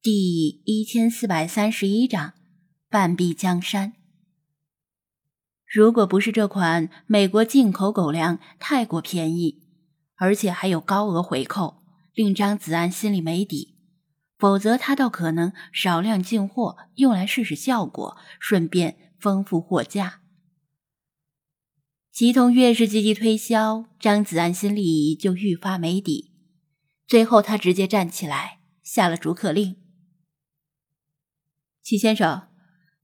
第一千四百三十一章，半壁江山。如果不是这款美国进口狗粮太过便宜，而且还有高额回扣，令张子安心里没底，否则他倒可能少量进货，用来试试效果，顺便丰富货架。祁同越是积极推销，张子安心里就愈发没底。最后，他直接站起来，下了逐客令。齐先生，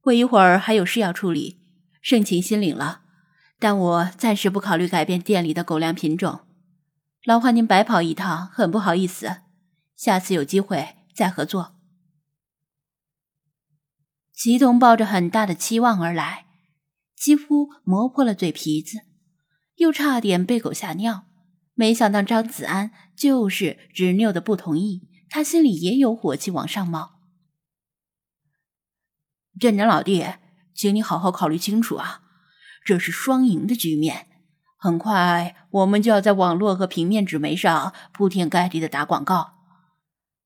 我一会儿还有事要处理，盛情心领了。但我暂时不考虑改变店里的狗粮品种，劳烦您白跑一趟，很不好意思。下次有机会再合作。齐同抱着很大的期望而来，几乎磨破了嘴皮子，又差点被狗吓尿。没想到张子安就是执拗的不同意，他心里也有火气往上冒。店长老弟，请你好好考虑清楚啊！这是双赢的局面。很快，我们就要在网络和平面纸媒上铺天盖地的打广告，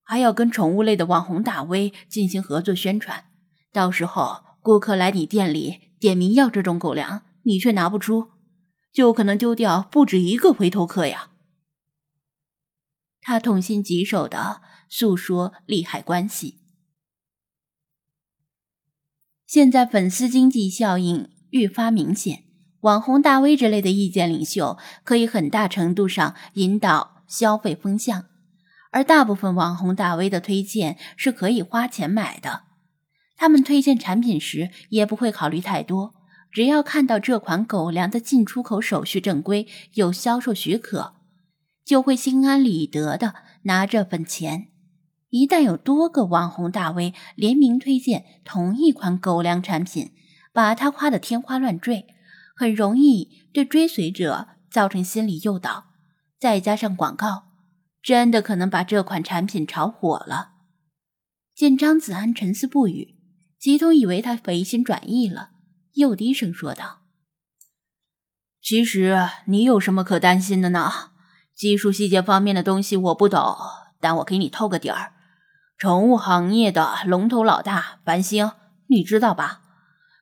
还要跟宠物类的网红大 V 进行合作宣传。到时候，顾客来你店里点名要这种狗粮，你却拿不出，就可能丢掉不止一个回头客呀！他痛心疾首的诉说利害关系。现在粉丝经济效应愈发明显，网红大 V 之类的意见领袖可以很大程度上引导消费风向，而大部分网红大 V 的推荐是可以花钱买的。他们推荐产品时也不会考虑太多，只要看到这款狗粮的进出口手续正规，有销售许可，就会心安理得的拿这份钱。一旦有多个网红大 V 联名推荐同一款狗粮产品，把它夸得天花乱坠，很容易对追随者造成心理诱导。再加上广告，真的可能把这款产品炒火了。见张子安沉思不语，吉通以为他回心转意了，又低声说道：“其实你有什么可担心的呢？技术细节方面的东西我不懂，但我给你透个底儿。”宠物行业的龙头老大繁星，你知道吧？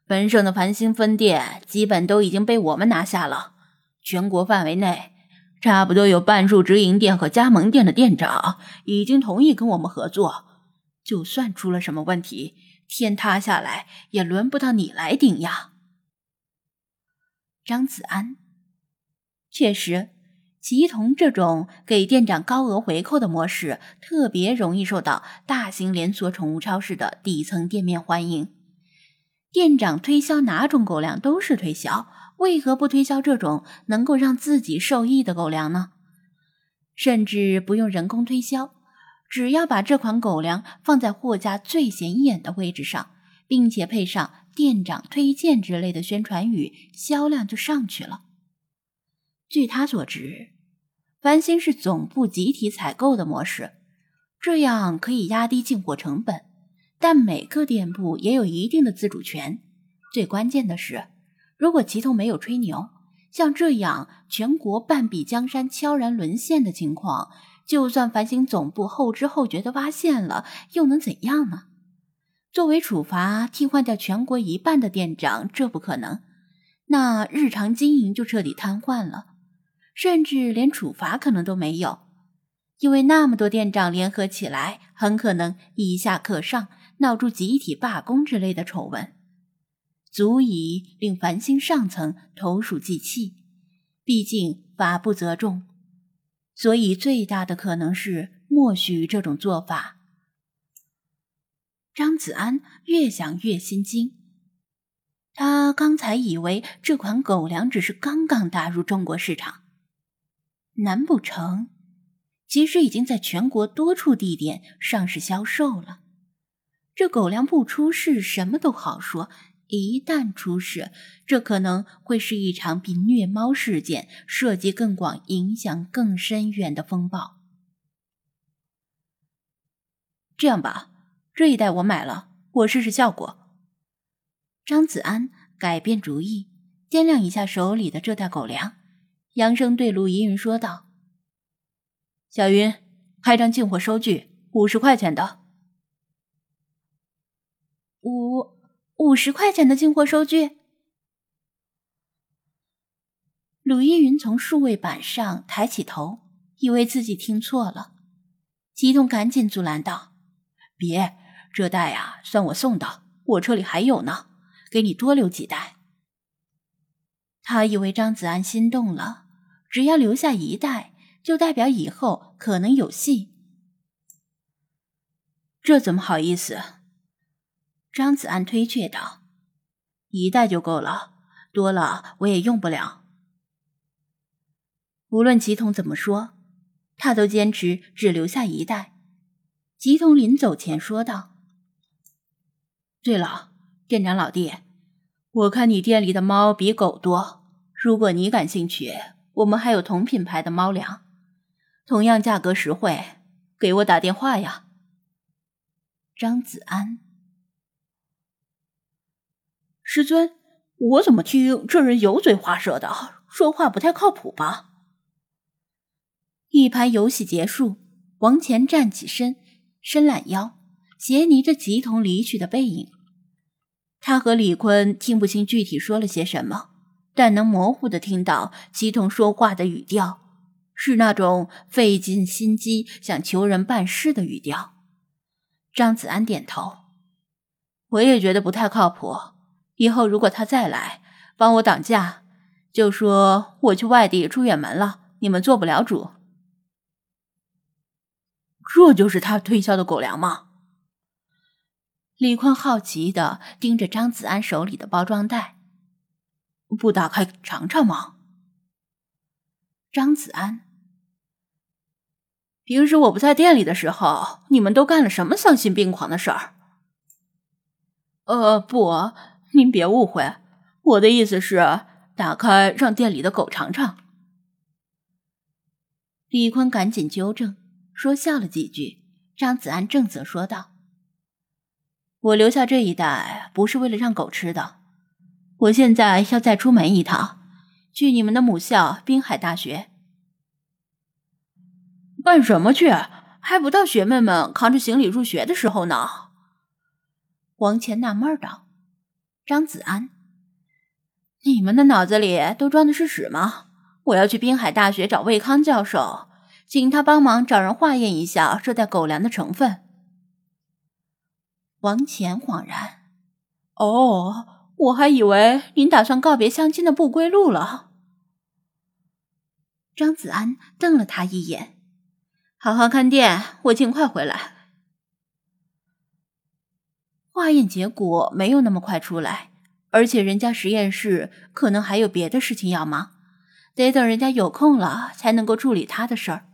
本省的繁星分店基本都已经被我们拿下了。全国范围内，差不多有半数直营店和加盟店的店长已经同意跟我们合作。就算出了什么问题，天塌下来也轮不到你来顶呀。张子安，确实。齐同这种给店长高额回扣的模式，特别容易受到大型连锁宠物超市的底层店面欢迎。店长推销哪种狗粮都是推销，为何不推销这种能够让自己受益的狗粮呢？甚至不用人工推销，只要把这款狗粮放在货架最显眼的位置上，并且配上店长推荐之类的宣传语，销量就上去了。据他所知。繁星是总部集体采购的模式，这样可以压低进货成本，但每个店铺也有一定的自主权。最关键的是，如果齐头没有吹牛，像这样全国半壁江山悄然沦陷的情况，就算繁星总部后知后觉的发现了，又能怎样呢？作为处罚，替换掉全国一半的店长，这不可能，那日常经营就彻底瘫痪了。甚至连处罚可能都没有，因为那么多店长联合起来，很可能以下克上，闹出集体罢工之类的丑闻，足以令繁星上层投鼠忌器。毕竟法不责众，所以最大的可能是默许这种做法。张子安越想越心惊，他刚才以为这款狗粮只是刚刚打入中国市场。难不成，其实已经在全国多处地点上市销售了？这狗粮不出事，什么都好说；一旦出事，这可能会是一场比虐猫事件涉及更广、影响更深远的风暴。这样吧，这一袋我买了，我试试效果。张子安改变主意，掂量一下手里的这袋狗粮。扬声对陆依云说道：“小云，开张进货收据，五十块钱的。”五五十块钱的进货收据。鲁依云从数位板上抬起头，以为自己听错了。激动赶紧阻拦道：“别，这袋呀，算我送的，我车里还有呢，给你多留几袋。”他以为张子安心动了，只要留下一袋，就代表以后可能有戏。这怎么好意思？张子安推却道：“一袋就够了，多了我也用不了。”无论吉童怎么说，他都坚持只留下一袋。吉童临走前说道：“对了，店长老弟，我看你店里的猫比狗多，如果你感兴趣，我们还有同品牌的猫粮，同样价格实惠，给我打电话呀。”张子安。师尊，我怎么听这人油嘴滑舌的，说话不太靠谱吧？一盘游戏结束，王乾站起身，伸懒腰，斜睨着吉童离去的背影。他和李坤听不清具体说了些什么，但能模糊的听到吉童说话的语调，是那种费尽心机想求人办事的语调。张子安点头，我也觉得不太靠谱。以后如果他再来帮我挡驾，就说我去外地出远门了，你们做不了主。这就是他推销的狗粮吗？李坤好奇的盯着张子安手里的包装袋，不打开尝尝吗？张子安，平时我不在店里的时候，你们都干了什么丧心病狂的事儿？呃，不。您别误会，我的意思是打开让店里的狗尝尝。李坤赶紧纠正，说笑了几句。张子安正色说道：“我留下这一袋不是为了让狗吃的，我现在要再出门一趟，去你们的母校滨海大学。干什么去？还不到学妹们扛着行李入学的时候呢。”王乾纳闷道。张子安，你们的脑子里都装的是屎吗？我要去滨海大学找魏康教授，请他帮忙找人化验一下这袋狗粮的成分。王乾恍然，哦，我还以为您打算告别相亲的不归路了。张子安瞪了他一眼，好好看店，我尽快回来。化验结果没有那么快出来，而且人家实验室可能还有别的事情要忙，得等人家有空了才能够处理他的事儿。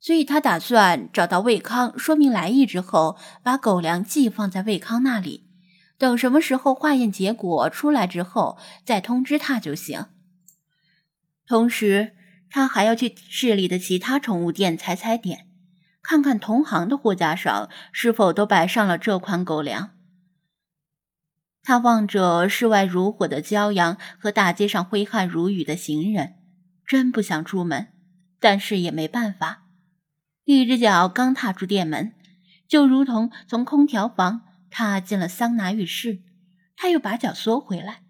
所以他打算找到魏康，说明来意之后，把狗粮寄放在魏康那里，等什么时候化验结果出来之后再通知他就行。同时，他还要去市里的其他宠物店踩踩点，看看同行的货架上是否都摆上了这款狗粮。他望着室外如火的骄阳和大街上挥汗如雨的行人，真不想出门，但是也没办法。一只脚刚踏出店门，就如同从空调房踏进了桑拿浴室。他又把脚缩回来，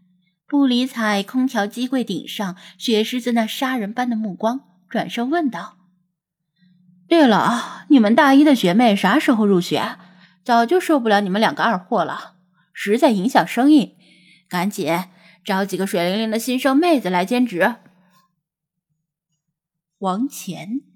不理睬空调机柜顶上雪狮子那杀人般的目光，转身问道：“对了，你们大一的学妹啥时候入学？早就受不了你们两个二货了。”实在影响生意，赶紧找几个水灵灵的新生妹子来兼职。王乾。